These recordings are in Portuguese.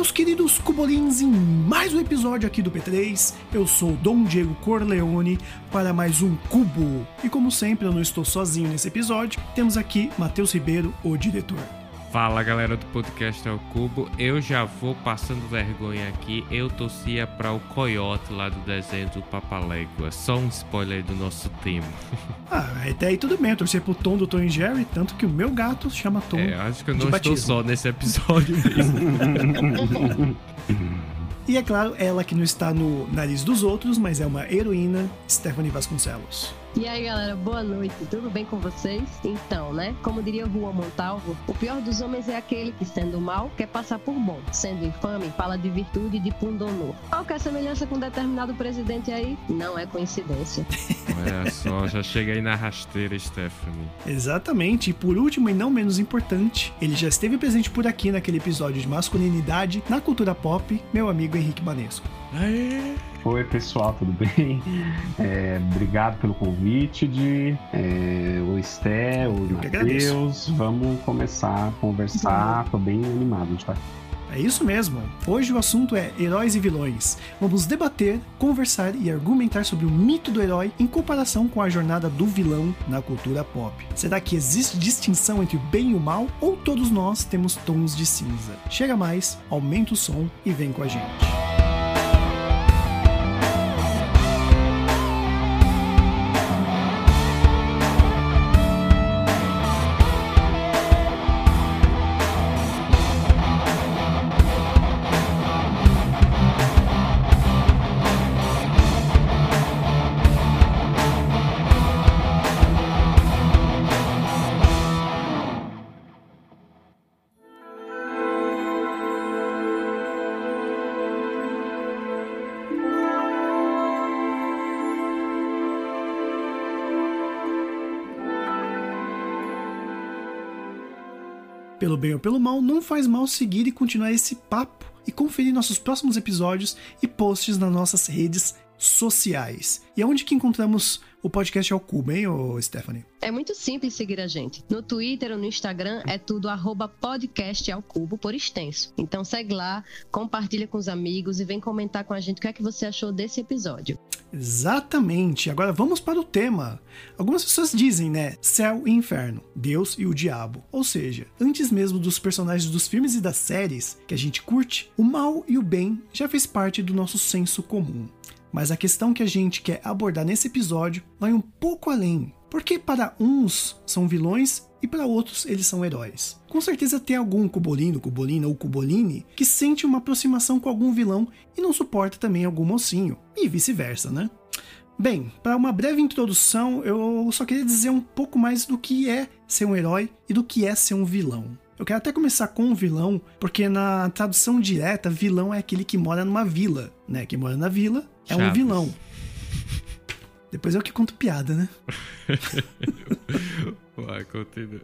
Meus queridos cubolins, em mais um episódio aqui do P3. Eu sou Dom Diego Corleone para mais um Cubo. E como sempre, eu não estou sozinho nesse episódio. Temos aqui Matheus Ribeiro, o diretor. Fala galera do podcast ao Cubo, eu já vou passando vergonha aqui. Eu torcia para o coiote lá do desenho do Papalégua. Só um spoiler do nosso tema. Ah, até aí tudo bem, eu torci pro Tom do Tom e Jerry, tanto que o meu gato chama Tom. É, acho que eu não estou batismo. só nesse episódio mesmo. E é claro, ela que não está no nariz dos outros, mas é uma heroína, Stephanie Vasconcelos. E aí, galera, boa noite. Tudo bem com vocês? Então, né? Como diria Juan Montalvo, o pior dos homens é aquele que, sendo mal, quer passar por bom. Sendo infame, fala de virtude e de pundonor. Qualquer semelhança com determinado presidente aí não é coincidência. Olha só, já cheguei na rasteira, Stephanie. Exatamente, e por último e não menos importante, ele já esteve presente por aqui naquele episódio de masculinidade na cultura pop, meu amigo Henrique Banesco. Oi pessoal, tudo bem? É, obrigado pelo convite de é, o Esté, o. Matheus. Vamos começar a conversar. Tô bem animado de aqui. É isso mesmo. Hoje o assunto é heróis e vilões. Vamos debater, conversar e argumentar sobre o mito do herói em comparação com a jornada do vilão na cultura pop. Será que existe distinção entre o bem e o mal ou todos nós temos tons de cinza? Chega mais, aumenta o som e vem com a gente. Pelo bem ou pelo mal, não faz mal seguir e continuar esse papo e conferir nossos próximos episódios e posts nas nossas redes sociais. E aonde que encontramos o podcast ao cubo, hein, ô Stephanie? É muito simples seguir a gente. No Twitter ou no Instagram é tudo arroba podcast ao cubo por extenso. Então segue lá, compartilha com os amigos e vem comentar com a gente o que é que você achou desse episódio. Exatamente. Agora vamos para o tema. Algumas pessoas dizem, né? Céu e inferno, Deus e o diabo. Ou seja, antes mesmo dos personagens dos filmes e das séries que a gente curte, o mal e o bem já fez parte do nosso senso comum. Mas a questão que a gente quer abordar nesse episódio vai um pouco além. Porque para uns são vilões e para outros eles são heróis. Com certeza tem algum cubolino, cubolina ou cuboline que sente uma aproximação com algum vilão e não suporta também algum mocinho, e vice-versa, né? Bem, para uma breve introdução, eu só queria dizer um pouco mais do que é ser um herói e do que é ser um vilão. Eu quero até começar com um vilão, porque na tradução direta, vilão é aquele que mora numa vila, né? Quem mora na vila é um Chaves. vilão. Depois eu que conto piada, né? Vai, continua.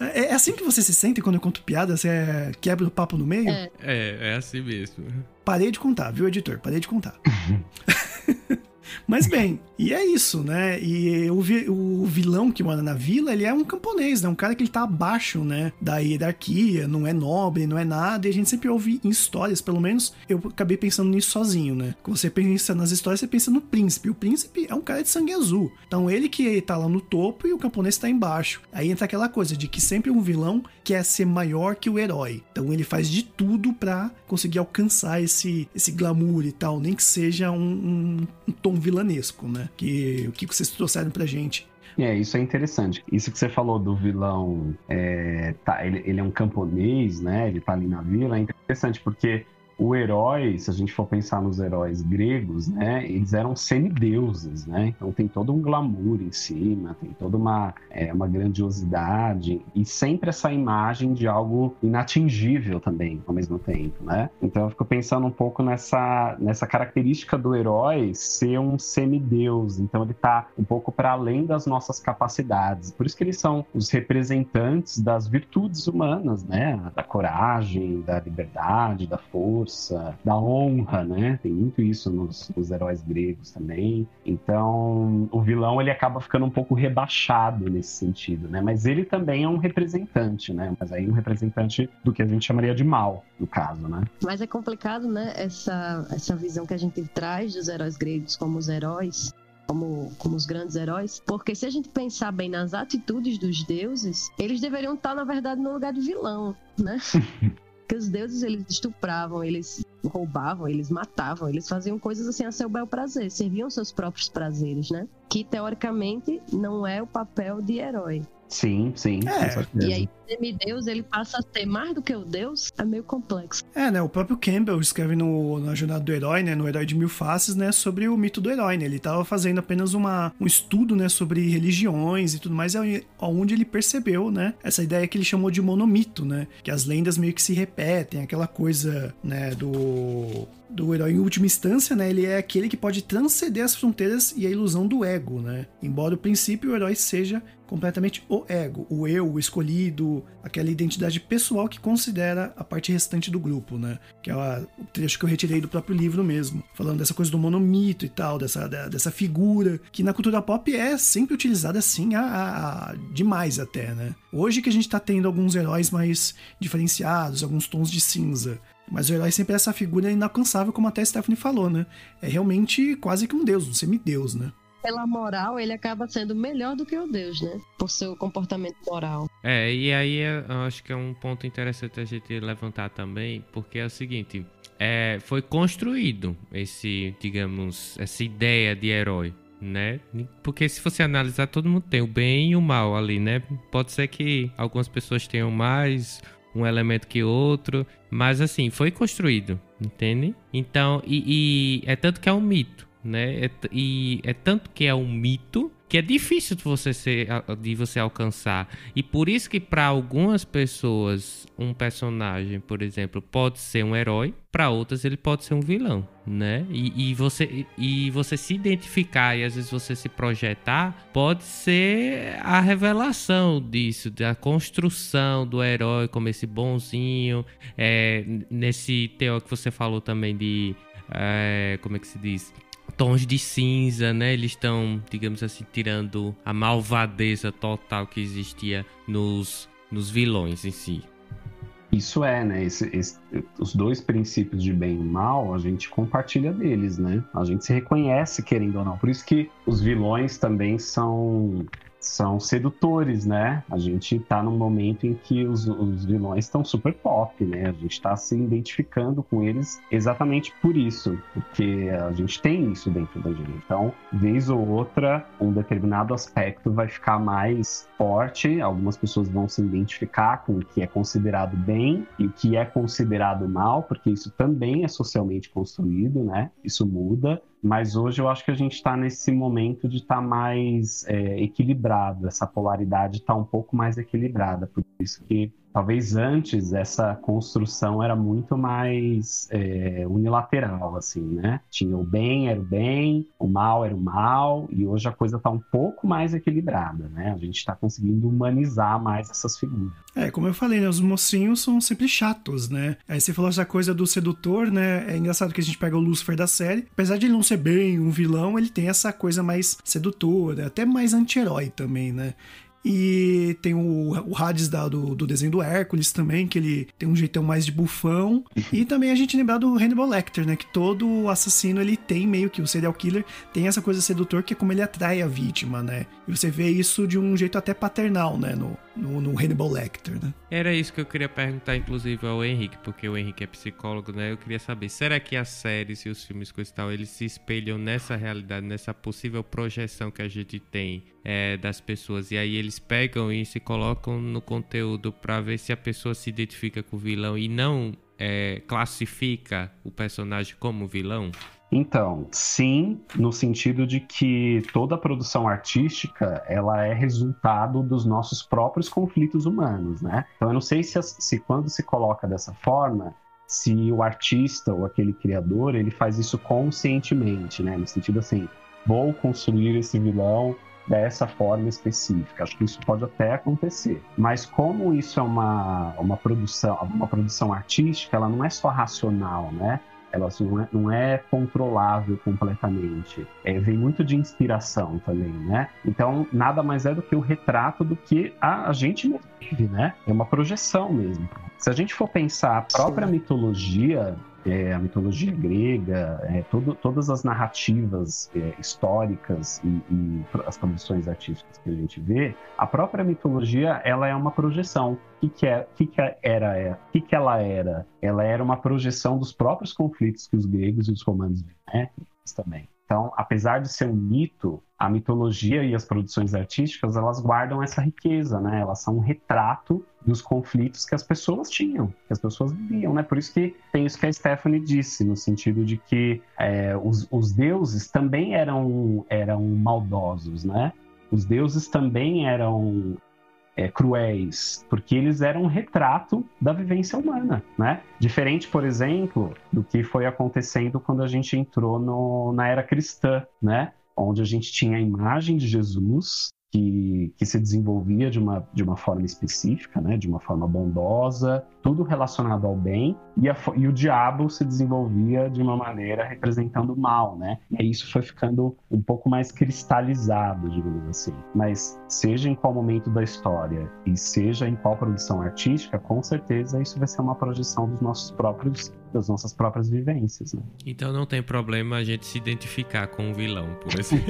É, é assim que você se sente quando eu conto piada? Você é- quebra o papo no meio? É. É, é assim mesmo. Parei de contar, viu, editor? Parei de contar. Mas bem, e é isso, né? E o, vi- o vilão que mora na vila, ele é um camponês, né? Um cara que ele tá abaixo, né? Da hierarquia, não é nobre, não é nada. E a gente sempre ouve em histórias, pelo menos eu acabei pensando nisso sozinho, né? Quando você pensa nas histórias, você pensa no príncipe. O príncipe é um cara de sangue azul. Então ele que tá lá no topo e o camponês tá embaixo. Aí entra aquela coisa de que sempre um vilão quer ser maior que o herói. Então ele faz de tudo pra conseguir alcançar esse, esse glamour e tal, nem que seja um, um- um tom vilanesco, né? Que o que vocês trouxeram pra gente. É, isso é interessante. Isso que você falou do vilão, é, tá, ele, ele é um camponês, né? Ele tá ali na vila, é interessante porque o herói, se a gente for pensar nos heróis gregos, né, eles eram semideuses, né? Então tem todo um glamour em cima, tem toda uma, é, uma grandiosidade e sempre essa imagem de algo inatingível também, ao mesmo tempo, né? Então eu fico pensando um pouco nessa, nessa característica do herói ser um semideus, então ele tá um pouco para além das nossas capacidades. Por isso que eles são os representantes das virtudes humanas, né? Da coragem, da liberdade, da força, da honra, né? Tem muito isso nos, nos heróis gregos também. Então, o vilão ele acaba ficando um pouco rebaixado nesse sentido, né? Mas ele também é um representante, né? Mas aí um representante do que a gente chamaria de mal, no caso, né? Mas é complicado, né? Essa, essa visão que a gente traz dos heróis gregos como os heróis como, como os grandes heróis, porque se a gente pensar bem nas atitudes dos deuses, eles deveriam estar, na verdade, no lugar de vilão, né? Porque os deuses, eles estupravam, eles roubavam, eles matavam, eles faziam coisas assim a seu bel prazer, serviam seus próprios prazeres, né? Que, teoricamente, não é o papel de herói. Sim, sim. É. E aí, o semideus, ele passa a ser mais do que o deus, é meio complexo. É, né? O próprio Campbell escreve no, na Jornada do Herói, né? No Herói de Mil Faces, né? Sobre o mito do herói, né? Ele tava fazendo apenas uma, um estudo, né? Sobre religiões e tudo mais, onde ele percebeu, né? Essa ideia que ele chamou de monomito, né? Que as lendas meio que se repetem, aquela coisa, né? Do do herói em última instância, né? Ele é aquele que pode transcender as fronteiras e a ilusão do ego, né? Embora o princípio o herói seja completamente o ego, o eu, o escolhido, aquela identidade pessoal que considera a parte restante do grupo, né? Que é o trecho que eu retirei do próprio livro mesmo, falando dessa coisa do monomito e tal, dessa, dessa figura que na cultura pop é sempre utilizada assim a, a, a demais até, né? Hoje que a gente tá tendo alguns heróis mais diferenciados, alguns tons de cinza, mas o herói sempre é essa figura inalcançável, como até a Stephanie falou, né? É realmente quase que um deus, um semideus, né? Pela moral, ele acaba sendo melhor do que o deus, né? Por seu comportamento moral. É, e aí eu acho que é um ponto interessante a gente levantar também, porque é o seguinte: é, foi construído esse, digamos, essa ideia de herói né? Porque se você analisar, todo mundo tem o bem e o mal ali, né? Pode ser que algumas pessoas tenham mais, um elemento que outro, mas assim, foi construído, entende? Então, e, e é tanto que é um mito, né? É, e é tanto que é um mito que é difícil de você, ser, de você alcançar. E por isso que para algumas pessoas um personagem, por exemplo, pode ser um herói, para outras ele pode ser um vilão, né? E, e, você, e você se identificar e às vezes você se projetar pode ser a revelação disso, da construção do herói como esse bonzinho, é, nesse teor que você falou também de é, como é que se diz? Tons de cinza, né? Eles estão, digamos assim, tirando a malvadeza total que existia nos, nos vilões em si. Isso é, né? Esse, esse, os dois princípios de bem e mal, a gente compartilha deles, né? A gente se reconhece, querendo ou não. Por isso que os vilões também são são sedutores, né? A gente tá num momento em que os, os vilões estão super pop, né? A gente tá se identificando com eles exatamente por isso, porque a gente tem isso dentro da gente. Então, vez ou outra, um determinado aspecto vai ficar mais forte, algumas pessoas vão se identificar com o que é considerado bem e o que é considerado mal, porque isso também é socialmente construído, né? Isso muda. Mas hoje eu acho que a gente está nesse momento de estar tá mais é, equilibrado, essa polaridade está um pouco mais equilibrada. Por isso que talvez antes essa construção era muito mais é, unilateral, assim, né? Tinha o bem era o bem, o mal era o mal, e hoje a coisa está um pouco mais equilibrada, né? A gente está conseguindo humanizar mais essas figuras. É, como eu falei, né? Os mocinhos são sempre chatos, né? Aí você falou essa coisa do sedutor, né? É engraçado que a gente pega o Lucifer da série, apesar de ele não ser bem um vilão, ele tem essa coisa mais sedutora, até mais anti-herói também, né? E tem o, o Hades da, do, do desenho do Hércules também, que ele tem um jeitão mais de bufão. e também a gente lembrar do Hannibal Lecter, né? Que todo assassino ele tem meio que o serial killer tem essa coisa sedutor que é como ele atrai a vítima, né? E você vê isso de um jeito até paternal, né? No, no, no Hannibal Lecter, né? Era isso que eu queria perguntar, inclusive, ao Henrique, porque o Henrique é psicólogo, né? Eu queria saber, será que as séries e os filmes com tal, eles se espelham nessa realidade, nessa possível projeção que a gente tem é, das pessoas? E aí eles pegam e colocam no conteúdo para ver se a pessoa se identifica com o vilão e não é, classifica o personagem como vilão? Então, sim, no sentido de que toda produção artística ela é resultado dos nossos próprios conflitos humanos, né? Então, eu não sei se, se quando se coloca dessa forma, se o artista ou aquele criador ele faz isso conscientemente, né? No sentido assim, vou construir esse vilão dessa forma específica. Acho que isso pode até acontecer. Mas como isso é uma, uma produção, uma produção artística, ela não é só racional, né? ela não é, não é controlável completamente. É, vem muito de inspiração também, né? Então, nada mais é do que o retrato do que a, a gente vive, né? É uma projeção mesmo. Se a gente for pensar a própria mitologia é, a mitologia grega, é, todo, todas as narrativas é, históricas e, e, as produções artísticas que a gente vê, a própria mitologia ela é uma projeção. O que, que, é, que, que era? É, que, que ela era? Ela era uma projeção dos próprios conflitos que os gregos e os romanos né? também. Então, apesar de ser um mito, a mitologia e as produções artísticas, elas guardam essa riqueza, né? Elas são um retrato dos conflitos que as pessoas tinham, que as pessoas viviam, né? Por isso que tem isso que a Stephanie disse, no sentido de que é, os, os deuses também eram, eram maldosos, né? Os deuses também eram é, cruéis, porque eles eram um retrato da vivência humana, né? Diferente, por exemplo, do que foi acontecendo quando a gente entrou no, na era cristã, né? Onde a gente tinha a imagem de Jesus que, que se desenvolvia de uma, de uma forma específica, né, de uma forma bondosa, tudo relacionado ao bem, e, a, e o diabo se desenvolvia de uma maneira representando o mal, né? E isso foi ficando um pouco mais cristalizado, digamos assim. Mas seja em qual momento da história e seja em qual produção artística, com certeza isso vai ser uma projeção dos nossos próprios das nossas próprias vivências. Né? Então não tem problema a gente se identificar com um vilão, por exemplo.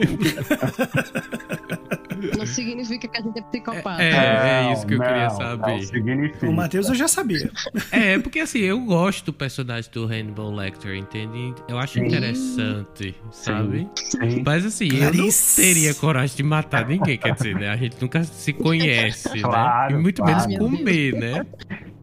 não significa que a gente é psicopata. É, é, é isso que eu não, queria saber. O Matheus eu já sabia. É, porque assim, eu gosto do personagem do Hannibal Lecter, entende? Eu acho Sim. interessante, sabe? Sim. Mas assim, Clarice. eu não teria coragem de matar ninguém, quer dizer, né? A gente nunca se conhece, claro, né? E muito claro. menos comer, né?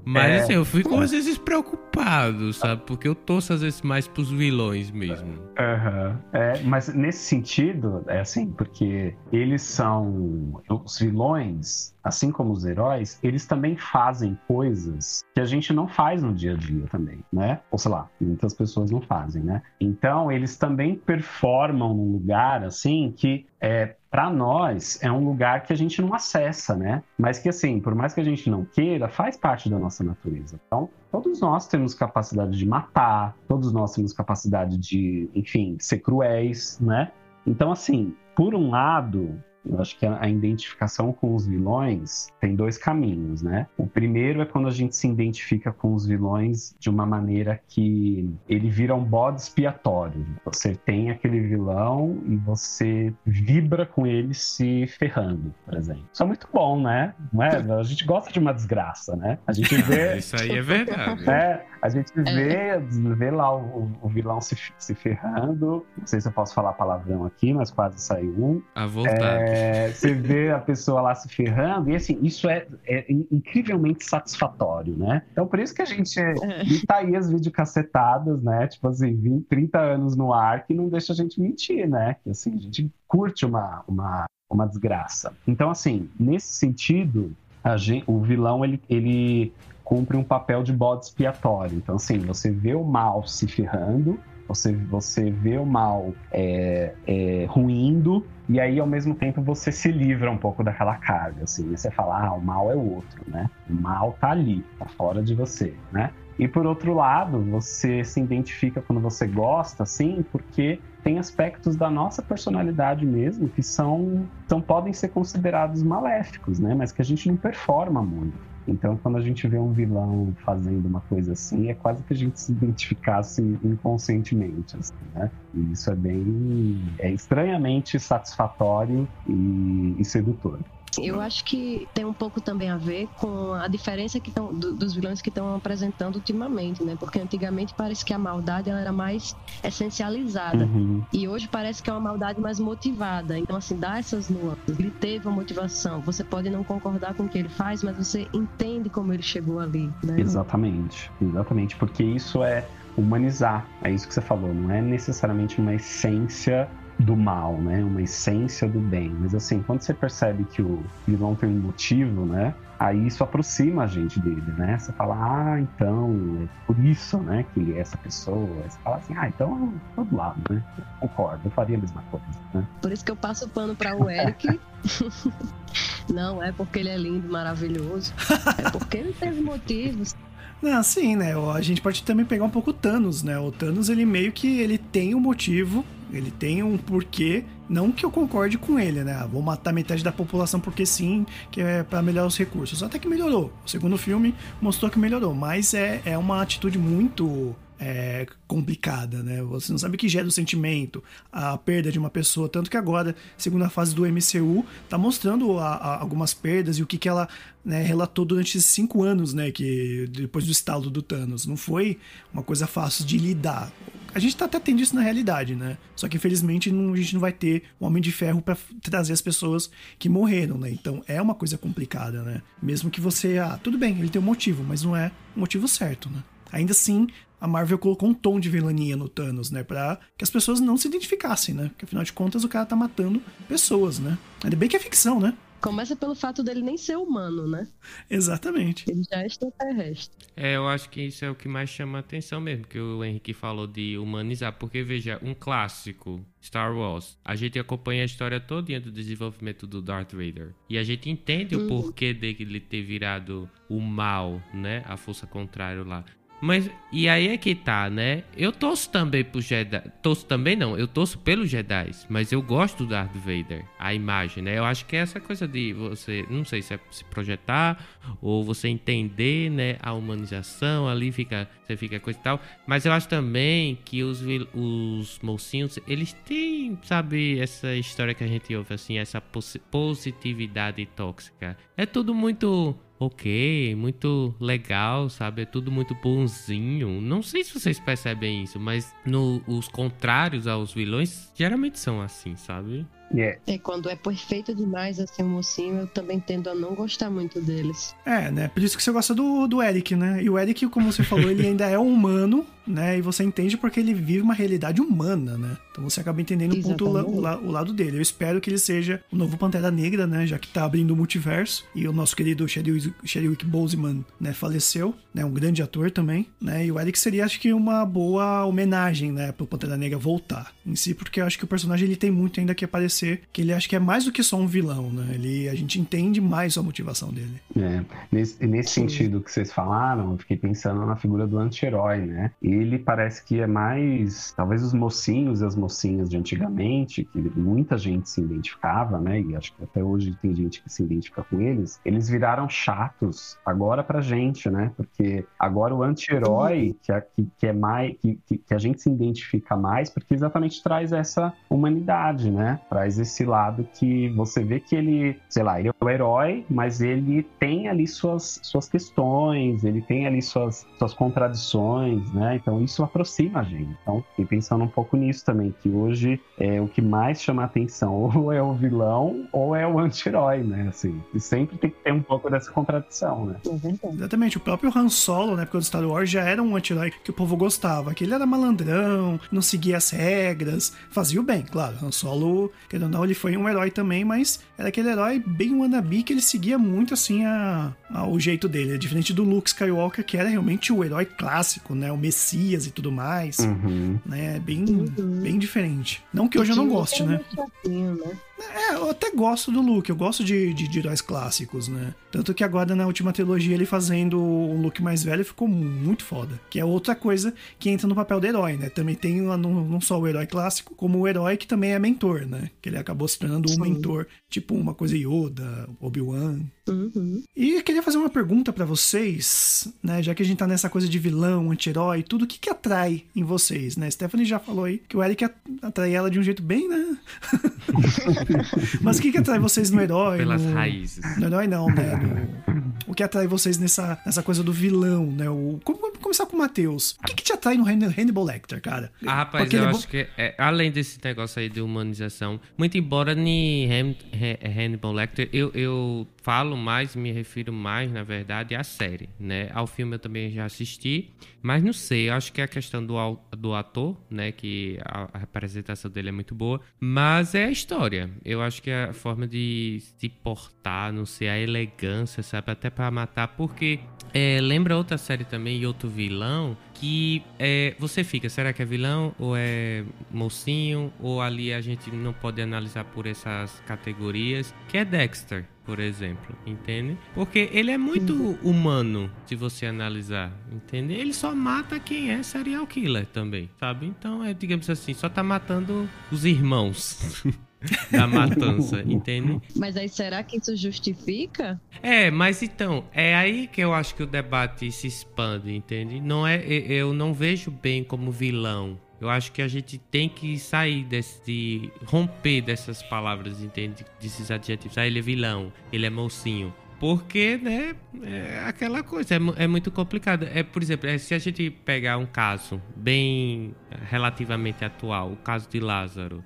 Mas é. assim, eu fico às vezes preocupado, sabe? Porque eu torço às vezes mais pros vilões mesmo. Uhum. É, mas nesse sentido, é assim, porque eles são. Os vilões, assim como os heróis, eles também fazem coisas que a gente não faz no dia a dia também, né? Ou sei lá, muitas pessoas não fazem, né? Então, eles também performam num lugar, assim, que é, para nós é um lugar que a gente não acessa, né? Mas que assim, por mais que a gente não queira, faz parte da nossa natureza. Então, todos nós temos capacidade de matar, todos nós temos capacidade de, enfim, ser cruéis, né? Então, assim, por um lado, eu acho que a, identificação com os vilões tem dois caminhos, né? O primeiro é quando a gente se identifica com os vilões de uma maneira que ele vira um bode expiatório. Você tem aquele vilão e você vibra com ele se ferrando, por exemplo. Isso é muito bom, né? Não é? A gente gosta de uma desgraça, né? A gente vê. Isso aí é verdade. É, a gente vê, vê lá o, o vilão se, se ferrando. Não sei se eu posso falar palavrão aqui, mas quase saiu um. À vontade. É, é, você vê a pessoa lá se ferrando, e assim, isso é, é incrivelmente satisfatório, né? Então, por isso que a gente tá aí as videocassetadas, né? Tipo assim, 20, 30 anos no ar, que não deixa a gente mentir, né? Que assim, a gente curte uma, uma, uma desgraça. Então, assim, nesse sentido, gente, o vilão, ele, ele cumpre um papel de bode expiatório. Então, assim, você vê o mal se ferrando, você, você vê o mal é, é, ruindo, e aí ao mesmo tempo você se livra um pouco daquela carga, assim, você fala, ah, o mal é o outro, né? O mal tá ali, tá fora de você, né? E por outro lado, você se identifica quando você gosta, assim, porque tem aspectos da nossa personalidade mesmo que são, são podem ser considerados maléficos, né? Mas que a gente não performa muito. Então, quando a gente vê um vilão fazendo uma coisa assim, é quase que a gente se identificasse inconscientemente, assim, né? E isso é bem... é estranhamente satisfatório e, e sedutor. Eu acho que tem um pouco também a ver com a diferença que tão, do, dos vilões que estão apresentando ultimamente, né? Porque antigamente parece que a maldade ela era mais essencializada. Uhum. E hoje parece que é uma maldade mais motivada. Então, assim, dá essas nuances. Ele teve uma motivação. Você pode não concordar com o que ele faz, mas você entende como ele chegou ali, né? Exatamente, exatamente, porque isso é humanizar, é isso que você falou, não é necessariamente uma essência do mal, né? Uma essência do bem. Mas assim, quando você percebe que o vilão tem um motivo, né? Aí isso aproxima a gente dele, né? Você fala, ah, então, é por isso, né, que ele é essa pessoa. Aí você fala assim, ah, então, todo lado, né? Eu concordo, eu faria a mesma coisa, né? Por isso que eu passo o pano para o Eric. não é porque ele é lindo, maravilhoso. É porque ele teve motivos. Não, sim, né? A gente pode também pegar um pouco o Thanos, né? O Thanos, ele meio que ele tem um motivo, ele tem um porquê. Não que eu concorde com ele, né? Ah, Vou matar metade da população porque sim, que é para melhorar os recursos. Até que melhorou. O segundo filme mostrou que melhorou, mas é, é uma atitude muito é, complicada, né? Você não sabe o que gera o sentimento, a perda de uma pessoa. Tanto que agora, segunda fase do MCU, tá mostrando a- a- algumas perdas e o que, que ela né, relatou durante esses cinco anos, né? Que depois do estalo do Thanos. Não foi uma coisa fácil de lidar. A gente tá até tendo isso na realidade, né? Só que infelizmente não- a gente não vai ter um Homem de Ferro pra trazer as pessoas que morreram, né? Então é uma coisa complicada, né? Mesmo que você, ah, tudo bem, ele tem um motivo, mas não é o motivo certo, né? Ainda assim, a Marvel colocou um tom de vilania no Thanos, né? Pra que as pessoas não se identificassem, né? Porque afinal de contas o cara tá matando pessoas, né? Ainda bem que é ficção, né? Começa pelo fato dele nem ser humano, né? Exatamente. Ele já é extraterrestre. É, eu acho que isso é o que mais chama a atenção mesmo, que o Henrique falou de humanizar. Porque, veja, um clássico, Star Wars, a gente acompanha a história toda do desenvolvimento do Darth Vader. E a gente entende o porquê dele ter virado o mal, né? A força contrária lá. Mas, e aí é que tá, né? Eu torço também pro Jedi. Torço também não, eu torço pelos Jedi. Mas eu gosto do Darth Vader, a imagem, né? Eu acho que é essa coisa de você, não sei se é se projetar ou você entender, né? A humanização ali, fica, você fica coisa e tal. Mas eu acho também que os, os mocinhos, eles têm, sabe, essa história que a gente ouve, assim, essa posi- positividade tóxica. É tudo muito ok, muito legal, sabe? É tudo muito bonzinho. Não sei se vocês percebem isso, mas no, os contrários aos vilões geralmente são assim, sabe? É, É, quando é perfeito demais assim o mocinho, eu também tendo a não gostar muito deles. É, né? Por isso que você gosta do, do Eric, né? E o Eric, como você falou, ele ainda é humano, né? E você entende porque ele vive uma realidade humana, né? Então você acaba entendendo um ponto, la- o, la- o lado dele. Eu espero que ele seja o novo Pantera Negra, né? Já que tá abrindo o multiverso. E o nosso querido Chadwick Boseman, né? Faleceu, né? Um grande ator também, né? E o Eric seria, acho que, uma boa homenagem, né? Pro Pantera Negra voltar em si, porque eu acho que o personagem ele tem muito ainda que aparecer, que ele acha que é mais do que só um vilão, né? Ele, a gente entende mais a motivação dele. É, nesse, nesse sentido que vocês falaram, eu fiquei pensando na figura do anti-herói, né? Ele parece que é mais. Talvez os mocinhos e as mocinhas de antigamente, que muita gente se identificava, né? E acho que até hoje tem gente que se identifica com eles, eles viraram chatos agora pra gente, né? Porque agora o anti-herói, que, é- que, que é mais. Que, que, que a gente se identifica mais, porque exatamente traz essa humanidade, né? Traz esse lado que você vê que ele, sei lá, ele é o herói, mas ele tem ali suas, suas questões, ele tem ali suas, suas contradições, né? Então isso aproxima a gente. Então, fiquei pensando um pouco nisso também, que hoje é o que mais chama a atenção, ou é o vilão, ou é o anti-herói, né? Assim, e sempre tem que ter um pouco dessa contradição, né? É. Exatamente, o próprio Han Solo, na época do Star Wars, já era um anti-herói que o povo gostava, que ele era malandrão, não seguia as regras, fazia o bem, claro. Han Solo, querendo ou não, ele foi um herói também, mas era aquele herói bem wannabe que ele seguia muito, assim, a, a- o jeito dele. É diferente do Luke Skywalker, que era realmente o herói clássico, né? O Messias e tudo mais, Uhum. né? Bem, Uhum. bem diferente. Não que hoje eu não goste, é né? chatinho, né? É, eu até gosto do Luke, eu gosto de, de, de heróis clássicos, né? Tanto que agora na última trilogia ele fazendo um Luke mais velho ficou muito foda. Que é outra coisa que entra no papel do herói, né? Também tem não, não só o herói clássico, como o herói que também é mentor, né? Que ele acabou se tornando um mentor, tipo uma coisa Yoda, Obi-Wan. Uhum. E eu queria fazer uma pergunta pra vocês, né? Já que a gente tá nessa coisa de vilão, anti-herói, tudo, o que que atrai em vocês, né? Stephanie já falou aí que o Eric at- atrai ela de um jeito bem, né? Mas o que, que atrai vocês no herói? Pelas no... raízes. No herói não, né? No... O que atrai vocês nessa, nessa coisa do vilão, né? O... Vamos começar com o Matheus. O que, que te atrai no Hannibal Lecter, cara? Ah, rapaz, Porque eu é acho que é, além desse negócio aí de humanização, muito embora Ha- Hannibal Lecter, eu, eu falo mais, me refiro mais, na verdade, à série, né? Ao filme eu também já assisti, mas não sei, eu acho que é a questão do, do ator, né? Que a, a representação dele é muito boa, mas é a história. Eu acho que é a forma de se portar, não sei, a elegância, sabe? Até pra matar, porque é, lembra outra série também, e outro vilão, que é, você fica, será que é vilão ou é mocinho? Ou ali a gente não pode analisar por essas categorias, que é Dexter, por exemplo, entende? Porque ele é muito humano, se você analisar, entende? Ele só mata quem é serial killer também, sabe? Então, é, digamos assim, só tá matando os irmãos. da matança, entende? Mas aí será que isso justifica? É, mas então, é aí que eu acho que o debate se expande, entende? Não é, e- eu não vejo bem como vilão. Eu acho que a gente tem que sair desse, de romper dessas palavras, entende? Desses adjetivos. Ah, ele é vilão, ele é mocinho. Porque, né, é aquela coisa, é, é muito complicado. É, por exemplo, é, se a gente pegar um caso bem eh, relativamente atual, o caso de Lázaro.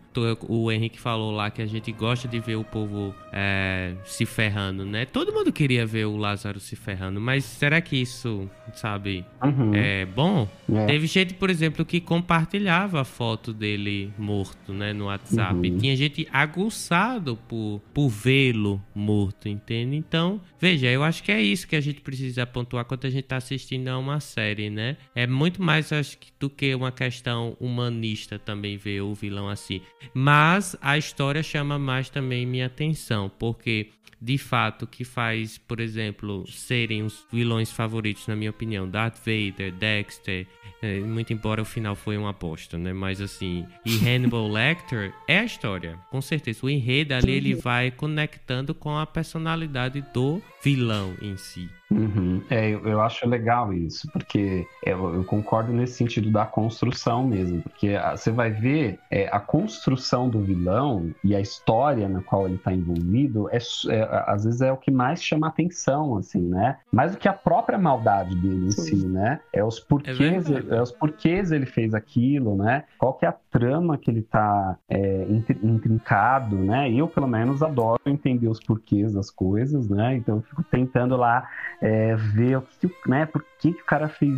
O Henrique falou lá que a gente gosta de ver o povo eh, se ferrando, né? Todo mundo queria ver o Lázaro se ferrando, mas será que isso, sabe, Uhum. é bom? É. Teve gente, por exemplo, que compartilhava a foto dele morto, né, no WhatsApp. Uhum. Tinha gente aguçado por, por vê-lo morto, entende? Então, veja, eu acho que é isso que a gente precisa pontuar quando a gente tá assistindo a uma série, né? É muito mais, acho do que uma questão humanista também ver o vilão assim. Mas a história chama mais também minha atenção, porque de fato que faz, por exemplo, serem os vilões favoritos, na minha opinião, Darth Vader, Dexter, eh, muito embora o final foi uma aposta, né? Mas assim, e Hannibal Lecter é a história, com certeza. O enredo ali ele vai conectando com a personalidade do vilão em si. Uhum. É, eu, eu acho legal isso, porque é, eu, eu concordo nesse sentido da construção mesmo, porque você vai ver é, a construção do vilão e a história na qual ele está envolvido, é, é, a- às vezes é o que mais chama atenção, assim, né? Mais do que a própria maldade dele em si, né? É os porquês, verdade. é, os porquês ele fez aquilo, né? Qual que é a trama que ele tá é, intri- intrincado, né? Eu, pelo menos, adoro entender os porquês das coisas, né? Então eu fico tentando lá é, ver o que, né, por que, que o cara fez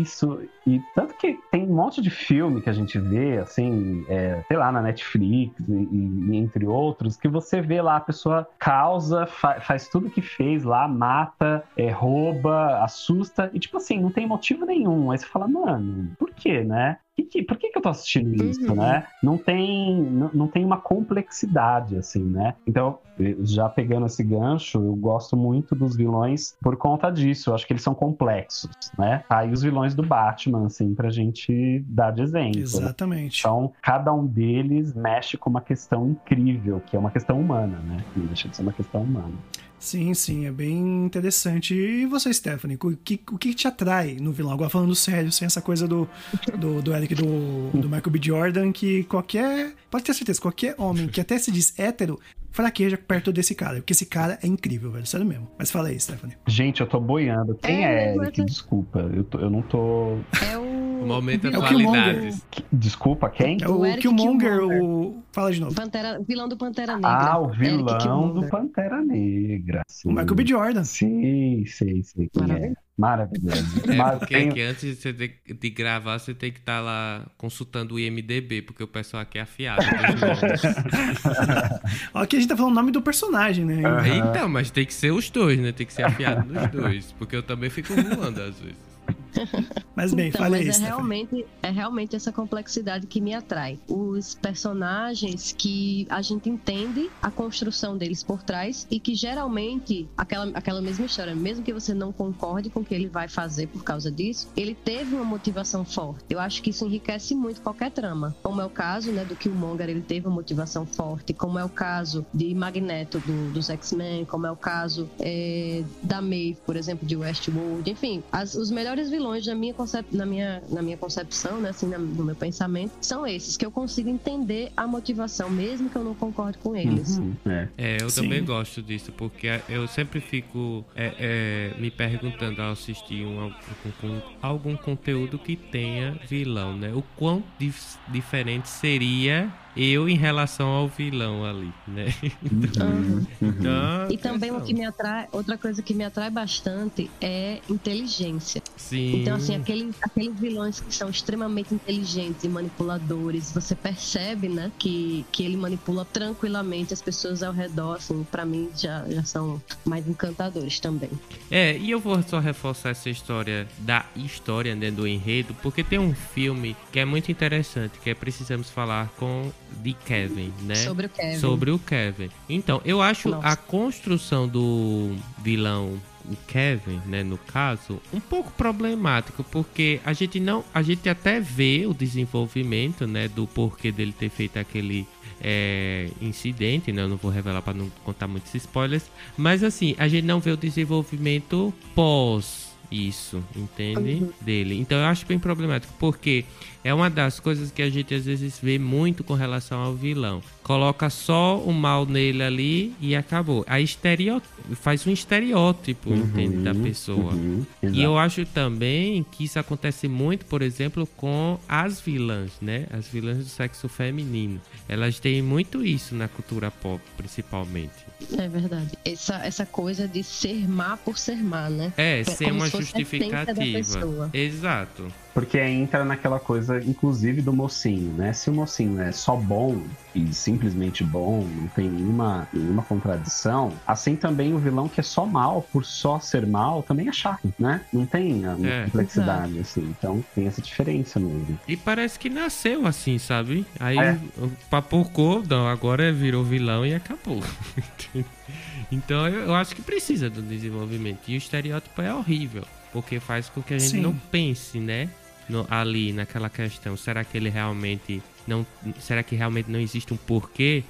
isso. E tanto que tem um monte de filme que a gente vê, assim, é, sei lá, na Netflix e- e entre outros, que você vê lá a pessoa causa, fa- faz tudo que fez lá, mata, é, rouba, assusta, e tipo assim, não tem motivo nenhum. Aí você fala, mano, por quê, né? Que que- por que, que eu tô assistindo isso, Uhum. né? Não tem, não, não tem uma complexidade, assim, né? Então, já pegando esse gancho, eu gosto muito dos vilões por conta disso. Eu acho que eles são complexos, né? Aí os vilões do Batman, assim, pra gente dar de exemplo. né? Exatamente. Então, cada um deles mexe com uma questão incrível, que é uma questão humana, né? Não deixa de ser uma questão humana. Sim, sim, é bem interessante. E você, Stephanie, o que, o que te atrai no vilão? Agora falando sério, sem essa coisa do, do, do Eric do, do Michael B. Jordan, que qualquer. Pode ter certeza, qualquer homem que até se diz hétero fraqueja perto desse cara. Porque esse cara é incrível, velho. Sério mesmo. Mas fala aí, Stephanie. Gente, eu tô boiando. Quem É, é, Eric? Desculpa, eu, tô- eu não tô. É o. Momento É o atualidades. Que- Desculpa, quem? É o, O Killmonger, Killmonger. o. Fala de novo. Pantera, vilão do Pantera Negra. Ah, o vilão Killmonger. do Pantera Negra. O Michael B. Jordan. Sim, sei, sei quem é. Maravilhoso. Maravilhoso. É, Mas porque tem- aqui antes de você ter- de gravar, você tem que estar lá consultando o IMDB, porque o pessoal aqui é afiado. Ó, Aqui a gente tá falando o nome do personagem, né? Então, mas tem que ser os dois, né? Tem que ser afiado nos dois. Porque eu também fico voando às vezes. Mas bem, Então, aí, mas é realmente, é realmente essa complexidade que me atrai. Os personagens que a gente entende a construção deles por trás e que geralmente aquela, aquela mesma história, mesmo que você não concorde com o que ele vai fazer por causa disso, ele teve uma motivação forte. Eu acho que isso enriquece muito qualquer trama. Como é o caso né, do Killmonger, ele teve uma motivação forte. Como é o caso de Magneto do- dos X-Men, como é o caso é, da Maeve, por exemplo, de Westworld. Enfim, as- os melhores vilões vilões na minha, concep... na minha, na minha concepção, né, assim, no meu pensamento, são esses, que eu consigo entender a motivação, mesmo que eu não concorde com eles. Uhum, é. É, eu Sim. também gosto disso, porque eu sempre fico é, é, me perguntando ao assistir um, algum, com- algum conteúdo que tenha vilão, né? O quão dif- diferente seria eu em relação ao vilão ali, né? Uhum. Então, E também o que me atrai, outra coisa que me atrai bastante é inteligência. Sim. Então, assim, aquele, aqueles vilões que são extremamente inteligentes e manipuladores, você percebe, né, que, que ele manipula tranquilamente as pessoas ao redor, assim, pra mim já, já são mais encantadores também. É, e eu vou só reforçar essa história da história, né, do enredo, porque tem um filme que é muito interessante, que é Precisamos Falar com de Kevin, né? Sobre o Kevin. Sobre o Kevin. Então, eu acho Nossa. a construção do vilão o Kevin, né, no caso, um pouco problemático, porque a gente não, a gente até vê o desenvolvimento, né, do porquê dele ter feito aquele é, incidente, né, eu não vou revelar para não contar muitos spoilers, mas assim, a gente não vê o desenvolvimento pós isso, entende? Dele. Então eu acho bem problemático, porque é uma das coisas que a gente às vezes vê muito com relação ao vilão. Coloca só o mal nele ali e acabou. A estereó... faz um estereótipo, entende? Da pessoa. Uhum, E eu acho também que isso acontece muito, por exemplo, com as vilãs, né? As vilãs do sexo feminino. Elas têm muito isso na cultura pop, principalmente. É verdade. Essa, essa coisa de ser má por ser má, né? É, É ser uma justificativa. Exato. Porque entra naquela coisa, inclusive, do mocinho, né? Se o mocinho é só bom e simplesmente bom, não tem nenhuma, nenhuma contradição, assim também o vilão que é só mal, por só ser mal, também é chato, né? Não tem a É. complexidade, assim. Então tem essa diferença mesmo. E parece que nasceu assim, sabe? Aí É. o papocou, não, agora virou vilão e acabou. então eu, eu acho que precisa do desenvolvimento. E o estereótipo é horrível, porque faz com que a gente Sim. não pense, né? no- ali naquela questão. Será que ele realmente não. Será que realmente não existe um porquê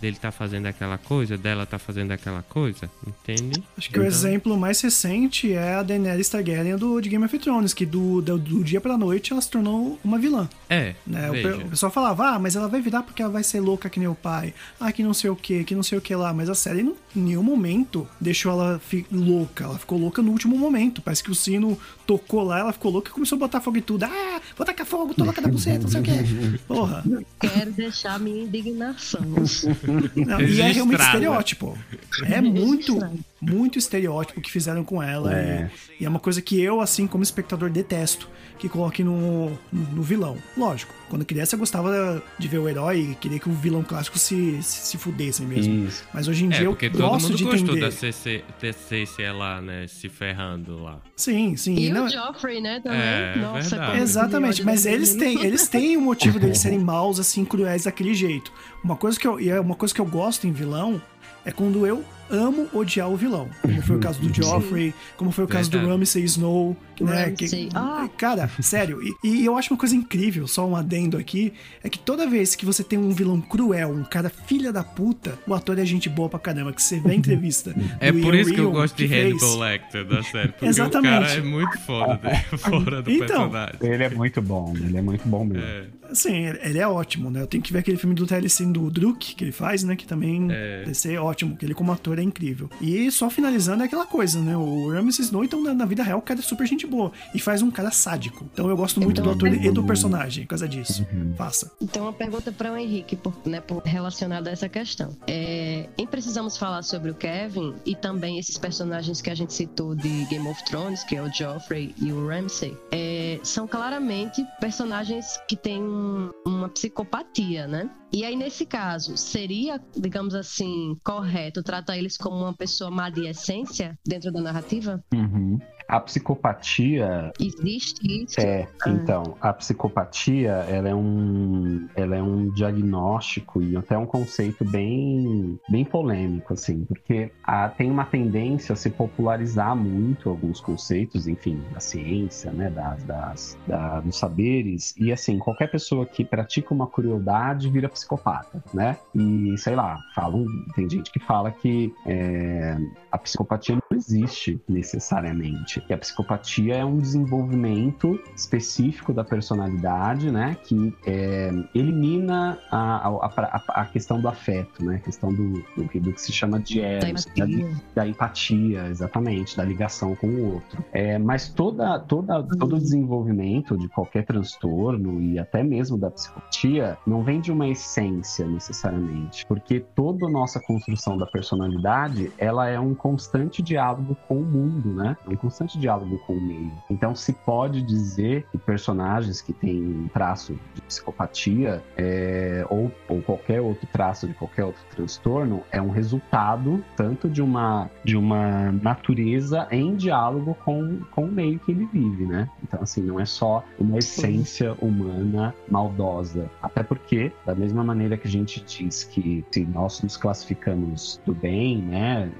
dele tá fazendo aquela coisa, dela tá fazendo aquela coisa? Entende? Acho que o Então- exemplo mais recente é a Daenerys Targaryen do, de Game of Thrones, que do, do, do dia pra noite ela se tornou uma vilã. É, Né? O, o pessoal falava, ah, mas ela vai virar porque ela vai ser louca que nem o pai. Ah, que não sei o que, que não sei o que lá. Mas a série não, em nenhum momento deixou ela fi- louca. Ela ficou louca no último momento. Parece que o sino tocou lá, ela ficou louca e começou a botar fogo e tudo. Ah, vou tacar fogo, tô louca da buceta, não sei o que. Porra. Quero deixar minha indignação. Não, e é realmente estereótipo. É muito. Muito estereótipo que fizeram com ela. É. E, e é uma coisa que eu, assim, como espectador, detesto. Que coloque no, no, no vilão. Lógico, quando criança eu gostava de ver o herói e queria que o vilão clássico se, se, se fudessem mesmo. Isso. Mas hoje em dia É, eu porque todo gosto mundo de gostou entender. da CC, TCC lá, né? Se ferrando lá. Sim, sim. E não- o Joffrey, né, também. É, Nossa, verdade. como Exatamente, mas eles têm, eles têm o motivo deles serem maus, assim, cruéis daquele jeito. Uma coisa que eu, e é uma coisa que eu gosto em vilão é quando eu amo odiar o vilão. Como foi o caso do Joffrey, como foi o caso do Verdade. Ramsay Snow, né? Ramsay. Que, Ah. Cara, sério, e, e eu acho uma coisa incrível, só um adendo aqui, é que toda vez que você tem um vilão cruel, um cara filha da puta, o ator é gente boa pra caramba, que você vê a entrevista. É do por Ian isso que eu Rion, gosto de fez. Hannibal Lecter da série. Porque Exatamente. o cara é muito foda, né? fora do Então. personagem. Ele é muito bom, ele é muito bom mesmo. É. Sim, ele é ótimo, né? Eu tenho que ver aquele filme do Telecine do Druk que ele faz, né? Que também É. deve ser ótimo, que ele como ator é incrível. E só finalizando é aquela coisa, né? O Ramsay Snow, então, na, na vida real, o cara é super gente boa. E faz um cara sádico. Então eu gosto muito do Então, ator e do uhum. personagem, por causa disso. Uhum. Faça. Então, uma pergunta para o Henrique, por, né, por, relacionada a essa questão. É, em precisamos falar sobre o Kevin e também esses personagens que a gente citou de Game of Thrones, que é o Joffrey e o Ramsay, é, são claramente personagens que têm um- uma psicopatia, né? E aí, nesse caso, seria, digamos assim, correto tratar eles como uma pessoa má de essência dentro da narrativa? Uhum. A psicopatia Existe isso? É, Ah. então, a psicopatia, ela é um, ela é um diagnóstico e até um conceito bem, bem polêmico, assim, porque a, tem uma tendência a se popularizar muito alguns conceitos, enfim, da ciência, né, das, das, da- dos saberes, e assim, qualquer pessoa que pratica uma crueldade vira psicopata, né? E, sei lá, falam, tem gente que fala que é, a psicopatia não existe necessariamente. Que a psicopatia é um desenvolvimento específico da personalidade, né? Que é, elimina a, a, a, a, questão do afeto, né? A questão do, do, do que se chama de eros, da, da, empatia, exatamente, da ligação com o outro. É, mas toda, toda, todo o desenvolvimento de qualquer transtorno e até mesmo da psicopatia não vem de uma essência necessariamente, porque toda a nossa construção da personalidade ela é um constante diálogo com o mundo, né? Um constante diálogo com o meio. Então se pode dizer que personagens que têm um traço de psicopatia é, ou, ou qualquer outro traço de qualquer outro transtorno é um resultado tanto de uma de uma natureza em diálogo com, com o meio que ele vive, né? Então assim não é só uma essência humana maldosa, até porque da mesma maneira que a gente diz que se nós nos classificamos do bem, né?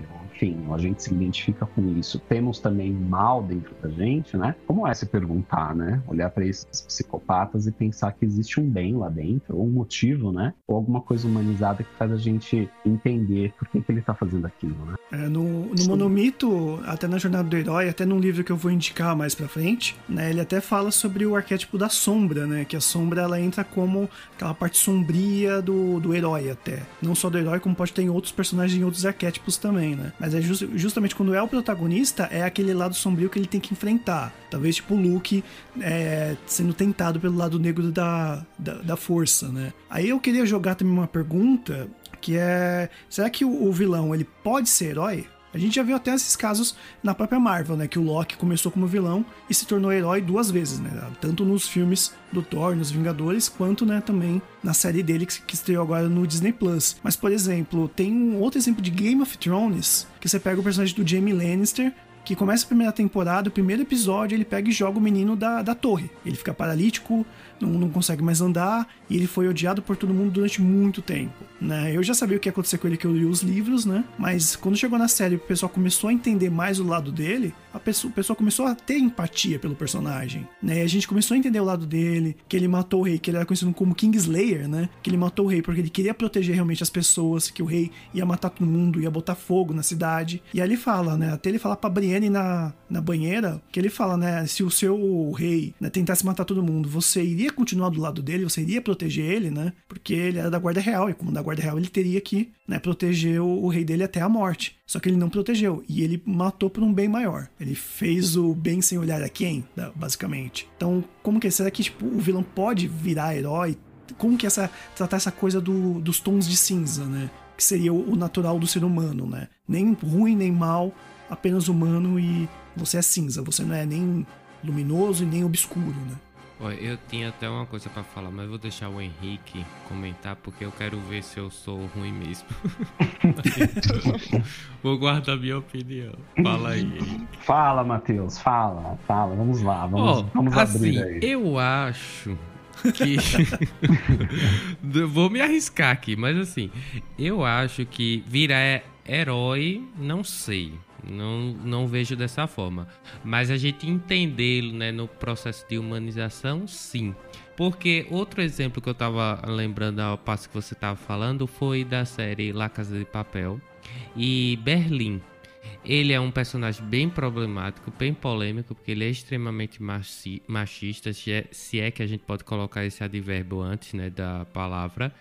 Enfim, a gente se identifica com isso, temos também mal dentro da gente, né? Como é se perguntar, né? Olhar para esses psicopatas e pensar que existe um bem lá dentro, ou um motivo, né? Ou alguma coisa humanizada que faz a gente entender por que, que ele tá fazendo aquilo, né? É, no, no Monomito, até na Jornada do Herói, até num livro que eu vou indicar mais pra frente, né? Ele até fala sobre o arquétipo da sombra, né? Que a sombra ela entra como aquela parte sombria do, do herói até. Não só do herói, como pode ter em outros personagens em outros arquétipos também, né? Mas é just, justamente quando é o protagonista, é aquele lado sombrio que ele tem que enfrentar. Talvez tipo o Luke é, sendo tentado pelo lado negro da, da, da força, né? Aí eu queria jogar também uma pergunta que é: será que o, o vilão ele pode ser herói? A gente já viu até esses casos na própria Marvel, né? Que o Loki começou como vilão e se tornou herói duas vezes, né? Tanto nos filmes do Thor, nos Vingadores, quanto, né, também na série dele que, que estreou agora no Disney Plus. Mas, por exemplo, tem um outro exemplo de Game of Thrones, que você pega o personagem do Jaime Lannister, que começa a primeira temporada, o primeiro episódio, ele pega e joga o menino da, da torre. Ele fica paralítico, não, não consegue mais andar, e ele foi odiado por todo mundo durante muito tempo, né? Eu já sabia o que ia acontecer com ele, que eu li os livros, né? Mas quando chegou na série, o pessoal começou a entender mais o lado dele, a pessoa, o pessoal começou a ter empatia pelo personagem, né? E a gente começou a entender o lado dele, que ele matou o rei, que ele era conhecido como Kingslayer, né? Que ele matou o rei porque ele queria proteger realmente as pessoas, que o rei ia matar todo mundo, ia botar fogo na cidade. E aí ele fala, né? Até ele falar pra Brienne na, na banheira, que ele fala, né? Se o seu rei né, tentasse matar todo mundo, você iria continuar do lado dele, você iria proteger ele, né? Porque ele era da Guarda Real, e como da Guarda Real ele teria que né, proteger o, o rei dele até a morte. Só que ele não protegeu, e ele matou por um bem maior. Ele fez o bem sem olhar a quem, né, basicamente. Então, como que será que tipo, o vilão pode virar herói? Como que essa tratar essa coisa do, dos tons de cinza, né? Que seria o, o natural do ser humano, né? Nem ruim nem mal, apenas humano e você é cinza, você não é nem luminoso e nem obscuro, né? Eu tinha até uma coisa para falar, mas vou deixar o Henrique comentar porque eu quero ver se eu sou ruim mesmo. vou guardar minha opinião. Fala aí. Fala, Matheus, fala, fala. Vamos lá, vamos, oh, vamos assim, abrir aí. Eu acho que. vou me arriscar aqui, mas assim, eu acho que virar herói, não sei. Não, não vejo dessa forma. Mas a gente entendê-lo né, no processo de humanização, sim. Porque outro exemplo que eu estava lembrando ao passo que você estava falando foi da série La Casa de Papel e Berlim. Ele é um personagem bem problemático, bem polêmico, porque ele é extremamente machista, se é, se é que a gente pode colocar esse advérbio antes né, da palavra.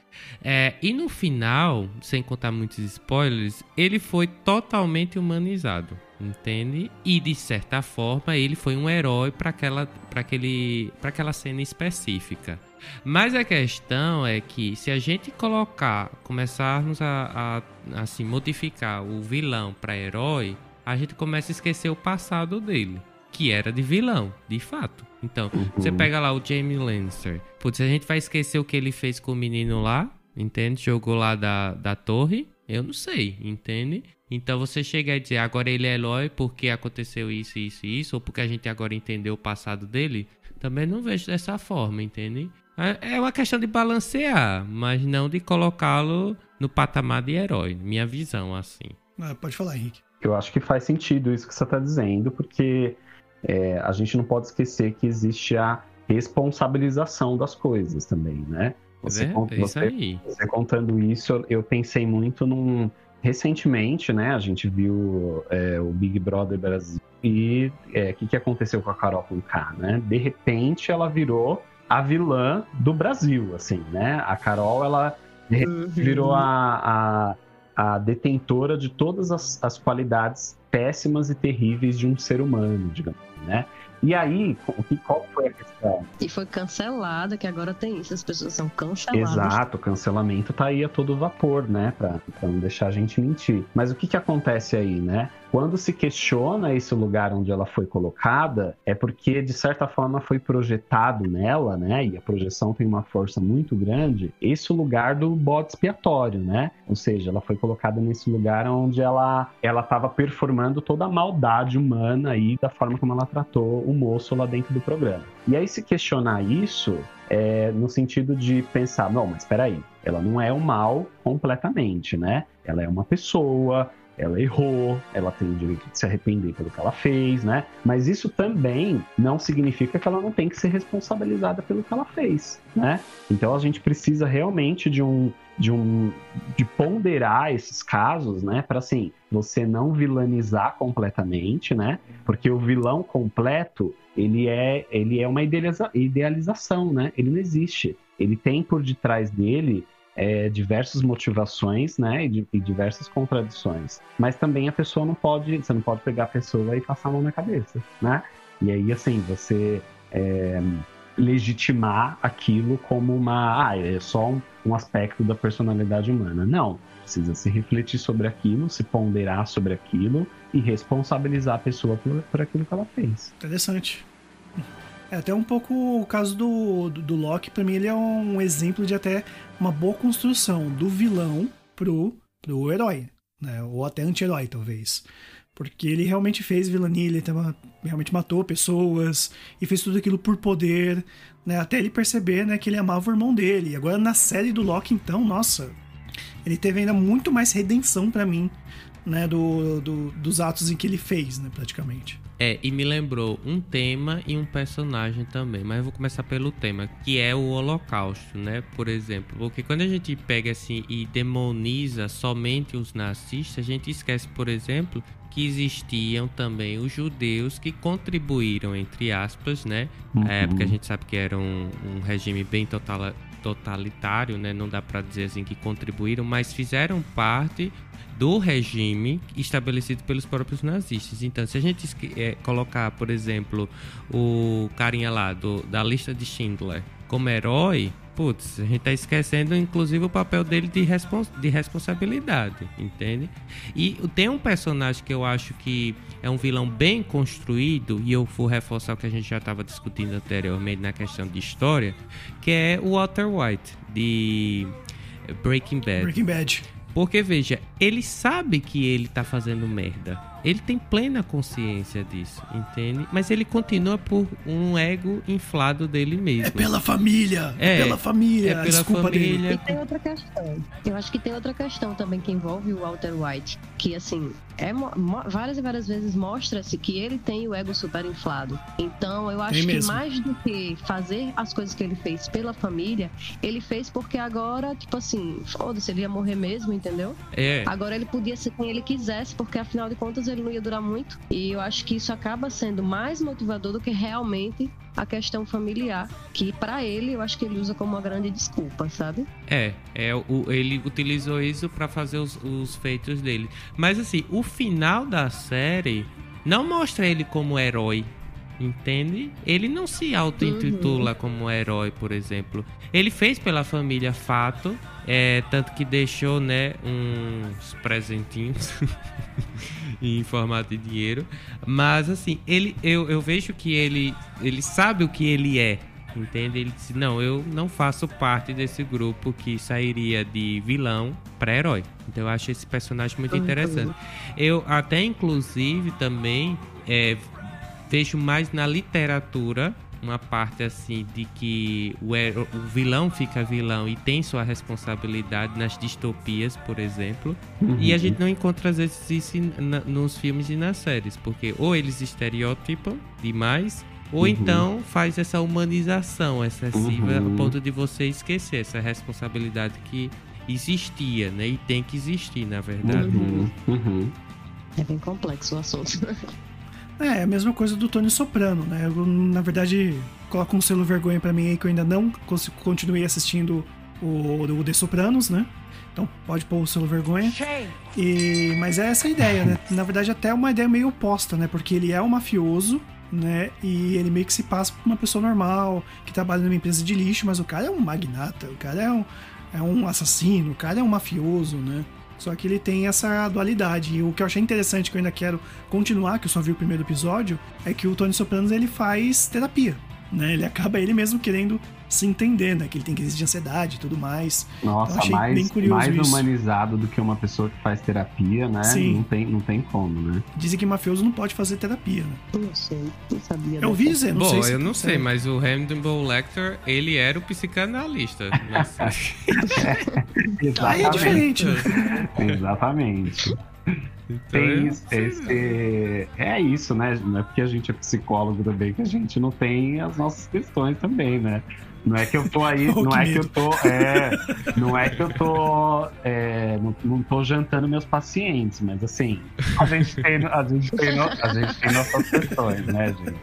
É, e no final, sem contar muitos spoilers, ele foi totalmente humanizado entende? E de certa forma ele foi um herói para aquela, aquele, aquela cena específica. Mas a questão é que se a gente colocar, começarmos a, a assim modificar o vilão para herói, a gente começa a esquecer o passado dele, que era de vilão, de fato. Então, uhum. você pega lá o Jamie Lannister. Putz, a gente vai esquecer o que ele fez com o menino lá, entende? Jogou lá da, da torre. Eu não sei, entende? Então você chega a dizer, agora ele é herói porque aconteceu isso, isso e isso, ou porque a gente agora entendeu o passado dele, também não vejo dessa forma, entende? É, é uma questão de balancear, mas não de colocá-lo no patamar de herói, minha visão, assim. Ah, pode falar, Henrique. Eu acho que faz sentido isso que você está dizendo, porque é, a gente não pode esquecer que existe a responsabilização das coisas também, né? Você, é, é isso aí. você contando isso, eu pensei muito num, Recentemente, né, a gente viu é, o Big Brother Brasil e o é, que, que aconteceu com a Carol com K, né? De repente ela virou a vilã do Brasil, assim, né? A Carol, ela uhum. virou a, a, a, detentora de todas as, as qualidades péssimas e terríveis de um ser humano, digamos, né? E aí, qual foi a questão? E foi cancelada, que agora tem isso, as pessoas são canceladas. Exato, o cancelamento tá aí a todo vapor, né? Pra, pra não deixar a gente mentir. Mas o que que acontece aí, né? Quando se questiona esse lugar onde ela foi colocada, é porque, de certa forma, foi projetado nela, né? E a projeção tem uma força muito grande, esse lugar do bode expiatório, né? Ou seja, ela foi colocada nesse lugar onde ela ela estava performando toda a maldade humana aí da forma como ela tratou o moço lá dentro do programa. E aí, se questionar isso, é, no sentido de pensar, não, mas espera aí, ela não é o mal completamente, né? Ela é uma pessoa, ela errou, ela tem o direito de se arrepender pelo que ela fez, né? Mas isso também não significa que ela não tem que ser responsabilizada pelo que ela fez, né? Então a gente precisa realmente de um de um de ponderar esses casos, né, para assim, você não vilanizar completamente, né? Porque o vilão completo, ele é ele é uma idealiza, idealização, né? Ele não existe. Ele tem por detrás dele é, diversas motivações, né, e, e, diversas contradições. Mas também a pessoa não pode, você não pode pegar a pessoa e passar a mão na cabeça, né? E aí, assim, você é, legitimar aquilo como uma, ah, é só um, um aspecto da personalidade humana. Não, precisa se refletir sobre aquilo, se ponderar sobre aquilo e responsabilizar a pessoa por, por aquilo que ela fez. Interessante. É até um pouco o caso do, do, do Loki, pra mim ele é um exemplo de até uma boa construção do vilão pro, pro herói, né? Ou até anti-herói, talvez. Porque ele realmente fez vilania, ele realmente matou pessoas e fez tudo aquilo por poder, né? Até ele perceber né, que ele amava o irmão dele. E agora na série do Loki, então, nossa, ele teve ainda muito mais redenção para mim, né? Do, do, dos atos em que ele fez, né? Praticamente. É, e me lembrou um tema e um personagem também, mas eu vou começar pelo tema, que é o Holocausto, né? Por exemplo, porque quando a gente pega assim e demoniza somente os nazistas, a gente esquece, por exemplo, que existiam também os judeus que contribuíram, entre aspas, né? Uhum. É, porque a gente sabe que era um, um regime bem totalitário, né? Não dá para dizer assim que contribuíram, mas fizeram parte do regime estabelecido pelos próprios nazistas. Então, se a gente é, colocar, por exemplo, o carinha lá do, da lista de Schindler como herói, putz, a gente tá esquecendo inclusive o papel dele de, respons de responsabilidade, entende? E tem um personagem que eu acho que é um vilão bem construído, e eu vou reforçar o que a gente já estava discutindo anteriormente na questão de história, que é o Walter White, de Breaking Bad. Breaking Bad. Porque, veja, ele sabe que ele tá fazendo merda. Ele tem plena consciência disso, entende? Mas ele continua por um ego inflado dele mesmo. É pela família! É, é pela família! É pela Desculpa família. Dele. E tem outra questão. Eu acho que tem outra questão também que envolve o Walter White. Que, assim, é, várias e várias vezes mostra-se que ele tem o ego super inflado. Então, eu acho que mais do que fazer as coisas que ele fez pela família, ele fez porque agora, tipo assim, foda-se, ele ia morrer mesmo, entendeu? É. Agora ele podia ser quem ele quisesse, porque afinal de contas ele não ia durar muito. E eu acho que isso acaba sendo mais motivador do que realmente a questão familiar, que para ele eu acho que ele usa como uma grande desculpa, sabe? É, é o, ele utilizou isso para fazer os, os feitos dele. Mas assim, o final da série não mostra ele como herói entende? Ele não se auto-intitula uhum. como herói, por exemplo. Ele fez pela família Fato, é, tanto que deixou, né, uns presentinhos em formato de dinheiro. Mas assim, ele, eu, eu vejo que ele, ele sabe o que ele é. Entende? Ele disse: Não, eu não faço parte desse grupo que sairia de vilão para herói. Então eu acho esse personagem muito interessante. Eu até, inclusive, também é, vejo mais na literatura uma parte assim de que o, o, vilão fica vilão e tem sua responsabilidade nas distopias, por exemplo. Uhum. E a gente não encontra às vezes isso na, nos filmes e nas séries, porque ou eles estereotipam demais, ou uhum. então faz essa humanização excessiva uhum. a ponto de você esquecer essa responsabilidade que existia, né? E tem que existir, na verdade. Uhum. uhum. É bem complexo o assunto. É, é a mesma coisa do Tony Soprano, né? Eu, na verdade, coloco um selo vergonha pra mim aí que eu ainda não continuei assistindo o, o The Sopranos, né? Então pode pôr o selo vergonha. E, mas é essa a ideia, né? Na verdade, até é uma ideia meio oposta, né? Porque ele é um mafioso, né? E ele meio que se passa por uma pessoa normal, que trabalha numa empresa de lixo, mas o cara é um magnata, o cara é um, é um assassino, o cara é um mafioso, né? Só que ele tem essa dualidade. E o que eu achei interessante, que eu ainda quero continuar, que eu só vi o primeiro episódio, é que o Tony Sopranos ele faz terapia. Né? Ele acaba ele mesmo querendo se entender, né? Que ele tem crise de ansiedade e tudo mais. Nossa, bem mais, curioso mais isso. humanizado do que uma pessoa que faz terapia, né? Sim. Não tem, não tem como, né? Dizem que mafioso não pode fazer terapia, né? Não sei, não sabia. Eu ouvi dizer, não Bom, sei se eu não sei, é. mas o Hannibal Lecter, ele era o psicanalista. Mas- Aí é diferente, né? Exatamente. Então, Tem eu isso, esse- É isso, né? Não é porque a gente é psicólogo também que a gente não tem as nossas questões também, né? Não é que eu tô aí, Oh, não que é que eu tô. É, não é que eu tô. é, não, não tô jantando meus pacientes, mas assim, a gente tem, a gente tem, no- a gente tem nossas questões, né, gente?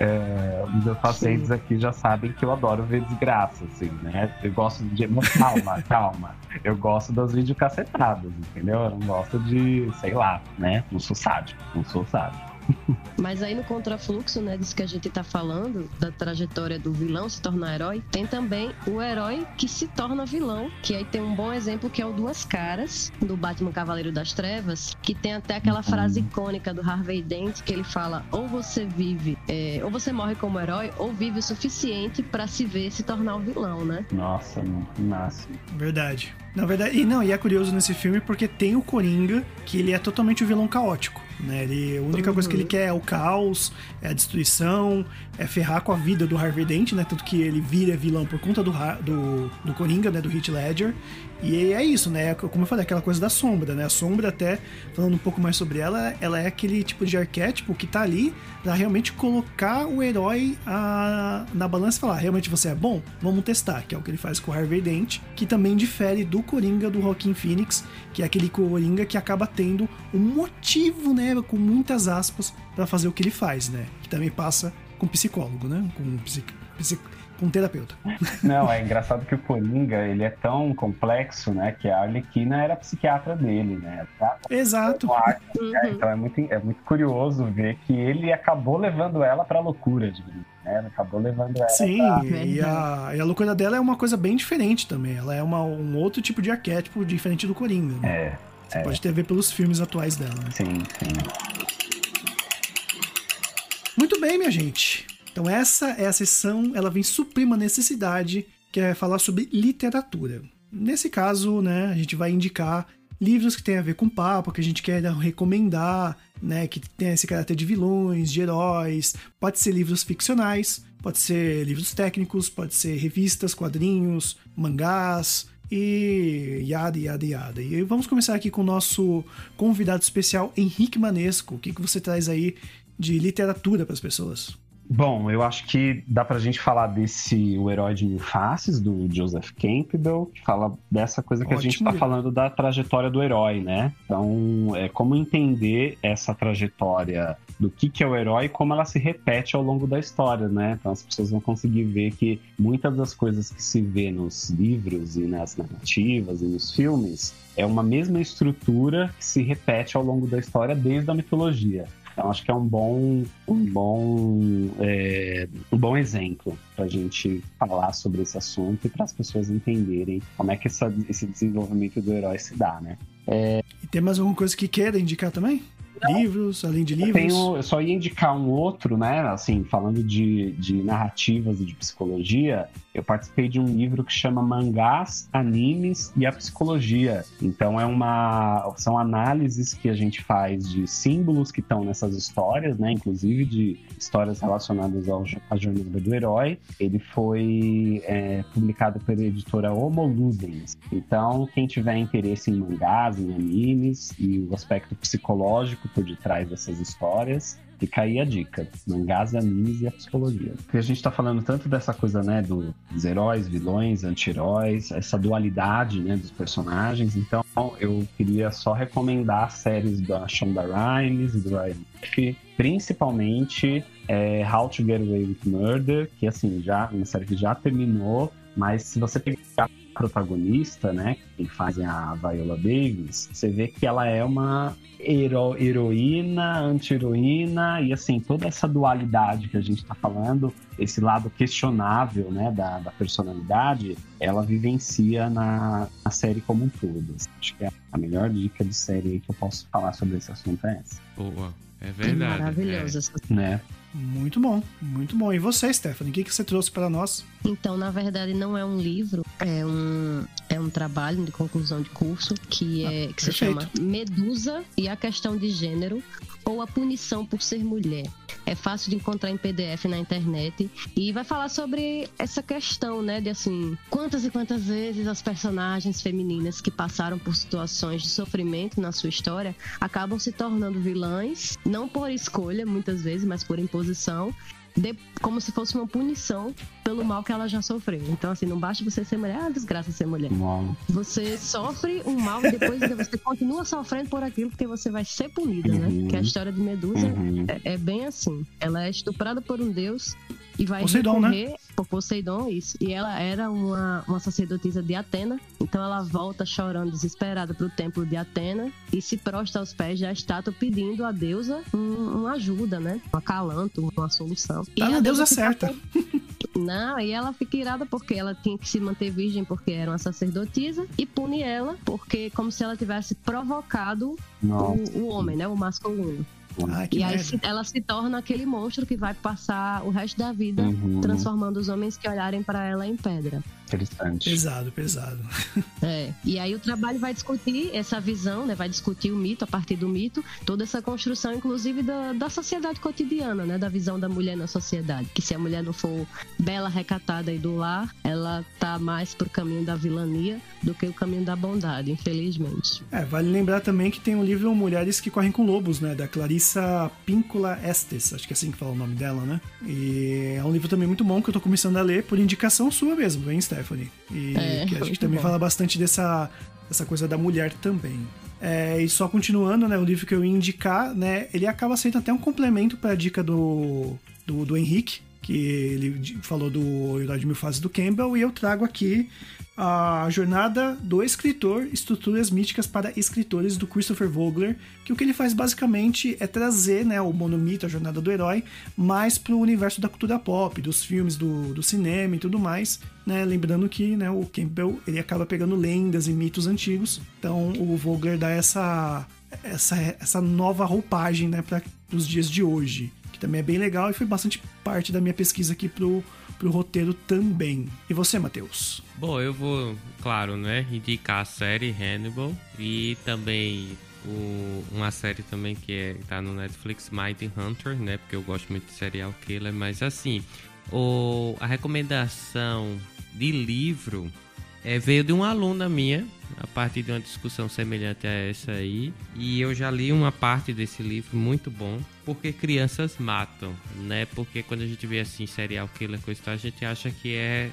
É, os meus pacientes aqui já sabem que eu adoro ver desgraça, assim, né? Eu gosto de. Calma, calma. Eu gosto das videocacetadas, entendeu? Eu não gosto de, sei lá, né? Não sou sádico, não sou sádico. Mas aí no contrafluxo, né, disso que a gente tá falando, da trajetória do vilão se tornar herói, tem também o herói que se torna vilão, que aí tem um bom exemplo que é o Duas Caras, do Batman Cavaleiro das Trevas, que tem até aquela frase icônica do Harvey Dent, que ele fala, ou você vive, é, ou você morre como herói, ou vive o suficiente pra se ver se tornar o vilão, né? Nossa, não nasce. Verdade. Na verdade, e não, e é curioso nesse filme porque tem o Coringa, que ele é totalmente o vilão caótico. Né? Ele, a única coisa que ele quer é o caos, é a destruição, é ferrar com a vida do Harvey Dent, né? Tanto que ele vira vilão por conta do, do, do Coringa, né? Do Heath Ledger. E é isso, né? Como eu falei, aquela coisa da sombra, né? A sombra, até falando um pouco mais sobre ela, ela é aquele tipo de arquétipo que tá ali pra realmente colocar o herói a- na balança e falar: realmente você é bom? Vamos testar, que é o que ele faz com o Harvey Dent, que também difere do Coringa do Joaquin Phoenix, que é aquele Coringa que acaba tendo um motivo, né? Com muitas aspas, pra fazer o que ele faz, né? Que também passa com psicólogo, né? Com, psic, psic- com terapeuta. Não, é engraçado que o Coringa, ele é tão complexo, né? Que a Arlequina era a psiquiatra dele, né? Tá? Exato. É, Uhum. então é muito, é muito curioso ver que ele acabou levando ela pra loucura, digamos, né? Ele acabou levando ela Sim, pra... e a, e a loucura dela é uma coisa bem diferente também. Ela é uma, um outro tipo de arquétipo diferente do Coringa. Né? É, Você pode ter a ver pelos filmes atuais dela. né? sim, sim. Muito bem, minha gente. Então essa é a sessão, ela vem suprir uma necessidade, que é falar sobre literatura. Nesse caso, né, a gente vai indicar livros que têm a ver com papo, que a gente quer recomendar, né, que tem esse caráter de vilões, de heróis. Pode ser livros ficcionais, pode ser livros técnicos, pode ser revistas, quadrinhos, mangás e yada, yada, yada. E vamos começar aqui com o nosso convidado especial, Henrique Manesco. O que, que você traz aí de literatura para as pessoas? Bom, eu acho que dá pra gente falar desse O Herói de Mil Faces, do Joseph Campbell, que fala dessa coisa que a gente Ótimo tá falando da trajetória do herói, né? Então, é como entender essa trajetória do que, que é o herói e como ela se repete ao longo da história, né? Então as pessoas vão conseguir ver que muitas das coisas que se vê nos livros e nas narrativas e nos filmes é uma mesma estrutura que se repete ao longo da história desde a mitologia. Então acho que é um bom, um bom, é, um bom exemplo para a gente falar sobre esse assunto e para as pessoas entenderem como é que essa, esse desenvolvimento do herói se dá, né? E tem mais alguma coisa que queira indicar também? Livros, além de Eu, livros? tenho, eu só ia indicar um outro, né? Assim, falando de, de narrativas e de psicologia, eu participei de um livro que chama Mangás, Animes e a Psicologia. Então é uma. São análises que a gente faz de símbolos que estão nessas histórias, né? Inclusive de histórias relacionadas ao, à jornada do herói. Ele foi é, publicado pela editora Homo Ludens. Então, quem tiver interesse em mangás, em animes e o aspecto psicológico por detrás dessas histórias, fica aí a dica: mangás, animes e a psicologia. Porque a gente tá falando tanto dessa coisa, né, do- dos heróis, vilões, anti-heróis, essa dualidade, né, dos personagens. Então, eu queria só recomendar séries da Shonda Rhimes e do Ryan Murphy, principalmente é, How to Get Away with Murder, que assim, já uma série que já terminou, mas se você pegar protagonista, né, que faz a Viola Davis, você vê que ela é uma hero, heroína, anti-heroína, e assim, toda essa dualidade que a gente está falando, esse lado questionável, né, da, da personalidade, ela vivencia na, na série como um todo. Acho que é a melhor dica de série que eu posso falar sobre esse assunto é essa. Boa. É verdade. Maravilhoso. É. Né? Muito bom, muito bom. E você, Stephanie, o que, que você trouxe para nós? Então, na verdade, não é um livro, é um, é um trabalho de conclusão de curso que, é, Ah, que se perfeito. chama Medusa e a Questão de Gênero ou a Punição por Ser Mulher. É fácil de encontrar em PDF na internet e vai falar sobre essa questão, né, de assim, quantas e quantas vezes as personagens femininas que passaram por situações de sofrimento na sua história acabam se tornando vilãs, não por escolha, muitas vezes, mas por imposição, de- como se fosse uma punição pelo mal que ela já sofreu. Então, assim, não basta você ser mulher, ah, desgraça ser mulher. Você sofre um mal e depois você continua sofrendo por aquilo porque você vai ser punida, né? Uhum. Que a história de Medusa uhum. é, é bem assim. Ela é estuprada por um deus e vai Poseidon, né? recorrer por Poseidon, isso. E ela era uma, uma sacerdotisa de Atena, então ela volta chorando, desesperada pro templo de Atena e se prostra aos pés da estátua pedindo à deusa um- uma ajuda, né? Um acalanto, uma solução. E Tá a na deusa fica certa. não, e ela fica irada porque ela tinha que se manter virgem porque era uma sacerdotisa e pune ela porque como se ela tivesse provocado o, o homem, né, o masculino. Ah, e aí se- ela se torna aquele monstro que vai passar o resto da vida Uhum. transformando os homens que olharem pra ela em pedra. Interessante. Pesado, pesado. É. E aí o trabalho vai discutir essa visão, né? Vai discutir o mito, a partir do mito, toda essa construção, inclusive, da, da sociedade cotidiana, né? Da visão da mulher na sociedade. Que se a mulher não for bela, recatada e do lar, ela tá mais pro caminho da vilania do que o caminho da bondade, infelizmente. É, vale lembrar também que tem o livro Mulheres que Correm com Lobos, né? Da Clarissa Píncula Estes, acho que é assim que fala o nome dela, né? E é um livro também muito bom que eu tô começando a ler por indicação sua mesmo, hein, Stephanie? E É, que acho que muito também bom. fala bastante dessa, dessa coisa da mulher também. É, e só continuando, né, o livro que eu ia indicar, né, ele acaba sendo até um complemento para a dica do, do, do Henrique, que ele falou do Herói de Mil Faces do Campbell, e eu trago aqui a jornada do escritor, estruturas míticas para escritores do Christopher Vogler, que o que ele faz basicamente é trazer né, o monomito, a jornada do herói, mais para o universo da cultura pop, dos filmes, do, do cinema e tudo mais. Né? Lembrando que né, o Campbell ele acaba pegando lendas e mitos antigos, então o Vogler dá essa, essa, essa nova roupagem né, para os dias de hoje, que também é bem legal e foi bastante parte da minha pesquisa aqui pro, pro roteiro também. E você, Matheus? Bom, eu vou, claro, né, indicar a série Hannibal e também o- uma série também que é, tá no Netflix, Mighty Hunter, né, porque eu gosto muito de serial killer, mas assim, o, a recomendação de livro é, veio de uma aluna minha, a partir de uma discussão semelhante a essa aí, e eu já li uma parte desse livro muito bom, porque crianças matam, né? Porque quando a gente vê assim serial killer coisa e tal, a gente acha que é,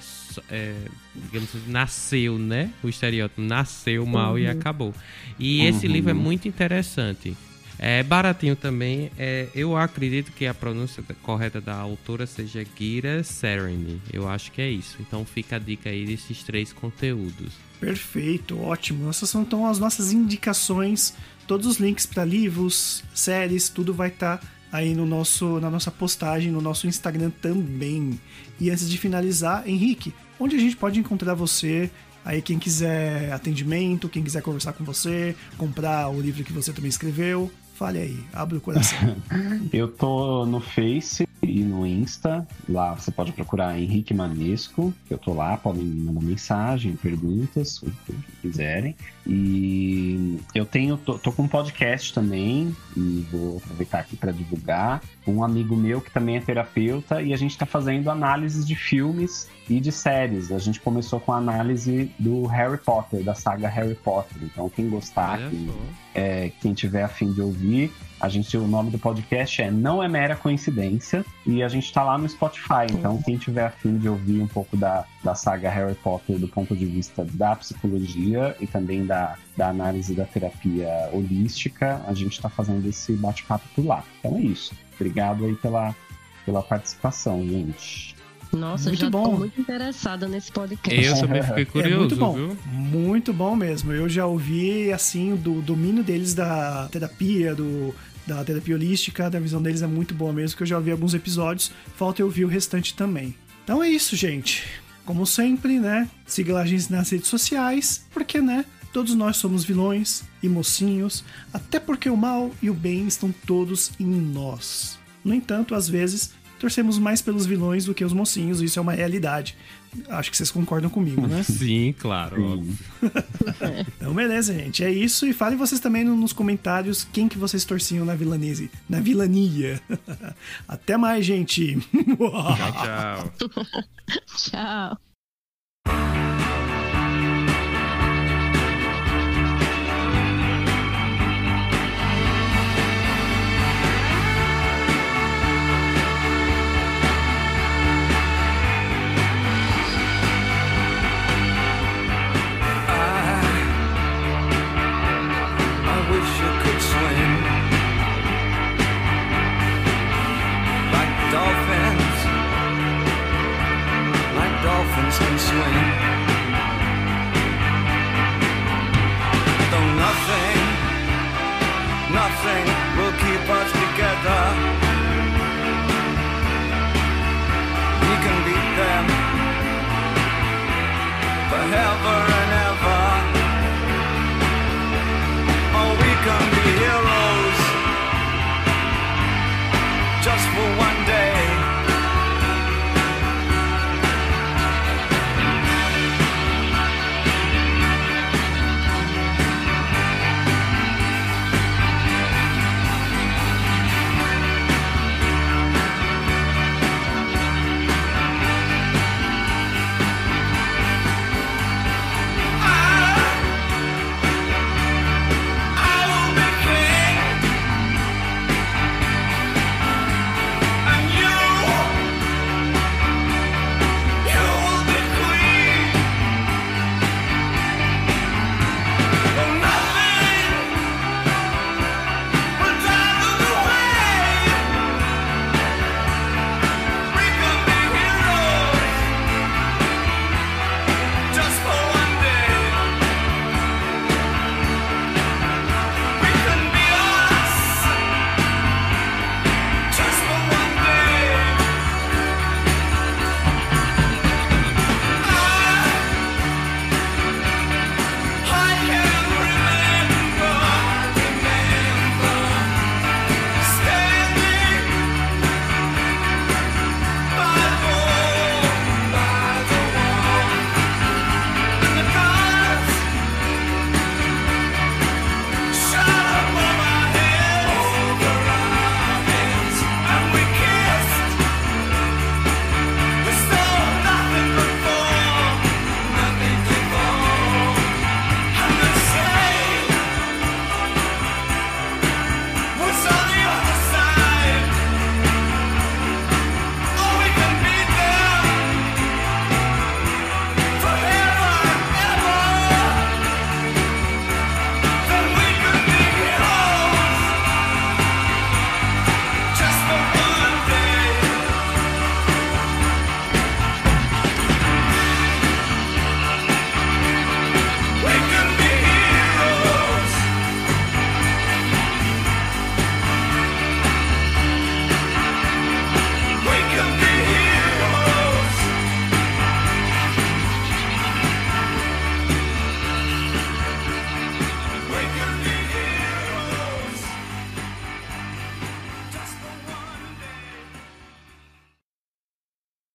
é, digamos assim, nasceu, né? O estereótipo nasceu mal e acabou. E esse Uhum. livro é muito interessante. É baratinho também. É, eu acredito que a pronúncia correta da autora seja Gira Sereni. Eu acho que é isso. Então fica a dica aí desses três conteúdos. Perfeito, ótimo. Essas são então as nossas indicações. Todos os links para livros, séries, tudo vai estar aí no nosso, na nossa postagem, no nosso Instagram também. E antes de finalizar, Henrique, onde a gente pode encontrar você? Aí quem quiser atendimento, quem quiser conversar com você, comprar o livro que você também escreveu, fale aí, abre o coração. Eu tô no Face e no Insta. Lá você pode procurar Henrique Manesco. Eu tô lá, podem me mandar mensagem, perguntas, o que quiserem. E eu tenho, tô, tô com um podcast também, e vou aproveitar aqui para divulgar. Um amigo meu que também é terapeuta, e a gente tá fazendo análises de filmes e de séries. A gente começou com a análise do Harry Potter, da saga Harry Potter. Então, quem gostar, Olha quem é, quem tiver afim de ouvir, a gente, o nome do podcast é Não é Mera Coincidência e a gente tá lá no Spotify. Então, quem tiver afim de ouvir um pouco da, da saga Harry Potter do ponto de vista da psicologia e também da, da análise da terapia holística, a gente tá fazendo esse bate-papo por lá. Então é isso. Obrigado aí pela, pela participação, gente. Nossa, Muito já bom. tô muito interessada nesse podcast. Eu também fiquei É curioso, muito bom. viu? Muito bom mesmo. Eu já ouvi, assim, do domínio deles da terapia, do, da terapia holística, da visão deles é muito boa mesmo, que eu já ouvi alguns episódios. Falta eu ouvir o restante também. Então é isso, gente. Como sempre, né? Siga a gente nas redes sociais, porque, né? Todos nós somos vilões e mocinhos, até porque o mal e o bem estão todos em nós. No entanto, às vezes, torcemos mais pelos vilões do que os mocinhos, isso é uma realidade. Acho que vocês concordam comigo, né? Sim, claro. Então, beleza, gente. É isso. E falem vocês também no- nos comentários quem que vocês torciam na vilanice, na vilania. Até mais, gente. Tchau, tchau. Tchau.